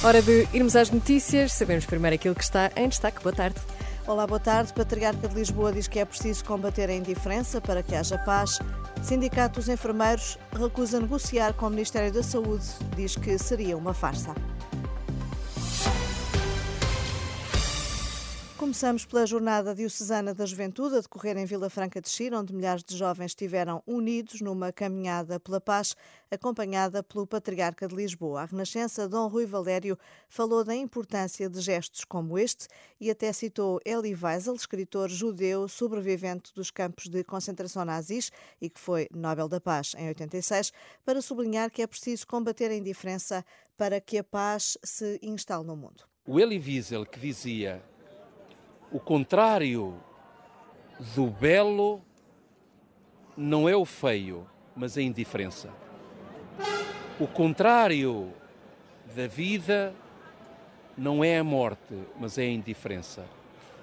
Hora de irmos às notícias. Sabemos primeiro aquilo que está em destaque. Boa tarde. Olá, boa tarde. Patriarca de Lisboa diz que é preciso combater a indiferença para que haja paz. Sindicato dos Enfermeiros recusa negociar com o Ministério da Saúde. Diz que seria uma farsa. Começamos pela Jornada Diocesana da Juventude, a decorrer em Vila Franca de Xira, onde milhares de jovens estiveram unidos numa caminhada pela paz, acompanhada pelo Patriarca de Lisboa. A Renascença, Dom Rui Valério, falou da importância de gestos como este e até citou Elie Wiesel, escritor judeu sobrevivente dos campos de concentração nazis e que foi Nobel da Paz em 86, para sublinhar que é preciso combater a indiferença para que a paz se instale no mundo. O Elie Wiesel, que dizia o contrário do belo não é o feio, mas a indiferença. O contrário da vida não é a morte, mas é a indiferença.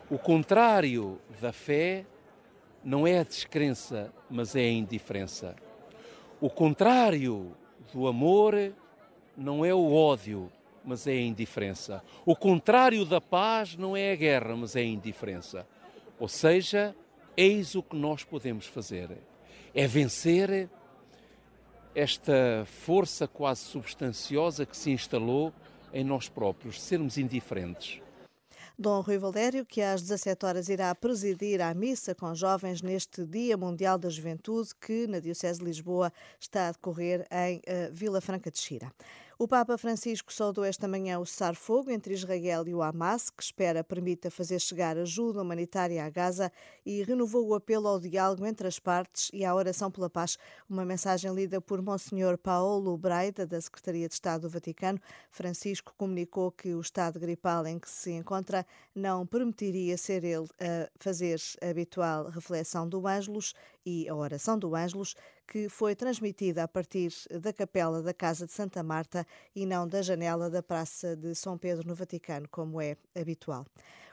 O contrário da fé não é a descrença, mas é a indiferença. O contrário do amor não é o ódio, mas é a indiferença. O contrário da paz não é a guerra, mas é a indiferença. Ou seja, eis o que nós podemos fazer: é vencer esta força quase substanciosa que se instalou em nós próprios, sermos indiferentes. Dom Rui Valério, que às 17 horas irá presidir a missa com jovens neste Dia Mundial da Juventude, que na Diocese de Lisboa está a decorrer em uh, Vila Franca de Xira. O Papa Francisco saudou esta manhã o cessar-fogo entre Israel e o Hamas, que espera permita fazer chegar ajuda humanitária a Gaza, e renovou o apelo ao diálogo entre as partes e à oração pela paz. Uma mensagem lida por Monsenhor Paolo Braida, da Secretaria de Estado do Vaticano. Francisco comunicou que o estado gripal em que se encontra não permitiria ser ele a fazer a habitual reflexão do Ângelus e a oração do Ângelus, que foi transmitida a partir da capela da Casa de Santa Marta e não da janela da Praça de São Pedro no Vaticano, como é habitual.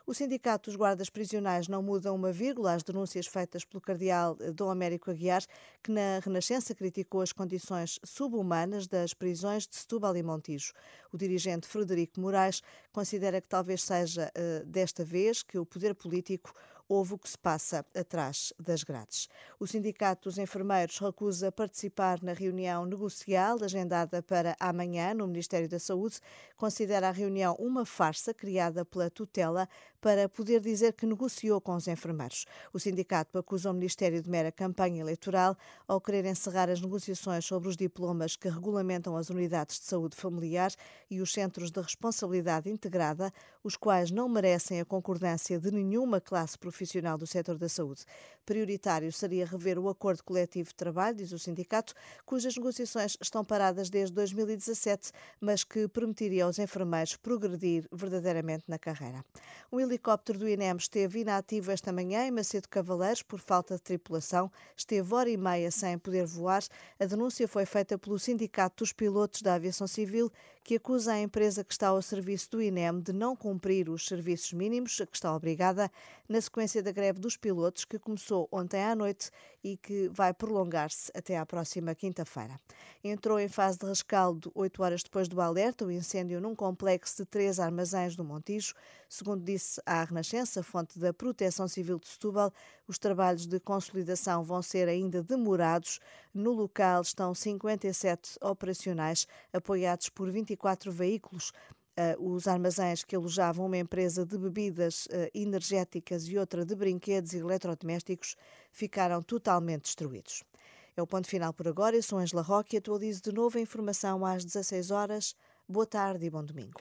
O Sindicato dos Guardas Prisionais não muda uma vírgula às denúncias feitas pelo cardeal Dom Américo Aguiar, que na Renascença criticou as condições subhumanas das prisões de Setúbal e Montijo. O dirigente Frederico Moraes considera que talvez seja uh, desta vez que o poder político ouve o que se passa atrás das grades. O Sindicato dos Enfermeiros recusa participar na reunião negocial agendada para amanhã no Ministério da Saúde. Considera a reunião uma farsa criada pela tutela para poder dizer que negociou com os enfermeiros. O sindicato acusa o Ministério de mera campanha eleitoral ao querer encerrar as negociações sobre os diplomas que regulamentam as unidades de saúde familiar e os centros de responsabilidade integrada, os quais não merecem a concordância de nenhuma classe profissional do setor da saúde. Prioritário seria rever o acordo coletivo de trabalho, diz o sindicato, cujas negociações estão paradas desde 2017, mas que permitiria aos enfermeiros progredir verdadeiramente na carreira. Um helicóptero do INEM esteve inativo esta manhã em Macedo Cavaleiros por falta de tripulação. Esteve hora e meia sem poder voar. A denúncia foi feita pelo Sindicato dos Pilotos da Aviação Civil, que acusa a empresa que está ao serviço do INEM de não cumprir os serviços mínimos a que está obrigada, na sequência da greve dos pilotos que começou ontem à noite e que vai prolongar-se até à próxima quinta-feira. Entrou em fase de rescaldo oito horas depois do alerta o incêndio num complexo de três armazéns do Montijo. Segundo disse à Renascença, fonte da Proteção Civil de Setúbal, os trabalhos de consolidação vão ser ainda demorados. No local estão 57 operacionais, apoiados por 24 veículos. Uh, os armazéns que alojavam uma empresa de bebidas uh, energéticas e outra de brinquedos e eletrodomésticos ficaram totalmente destruídos. É o ponto final por agora. Eu sou Angela Roque e atualizo de novo a informação às 16 horas. Boa tarde e bom domingo.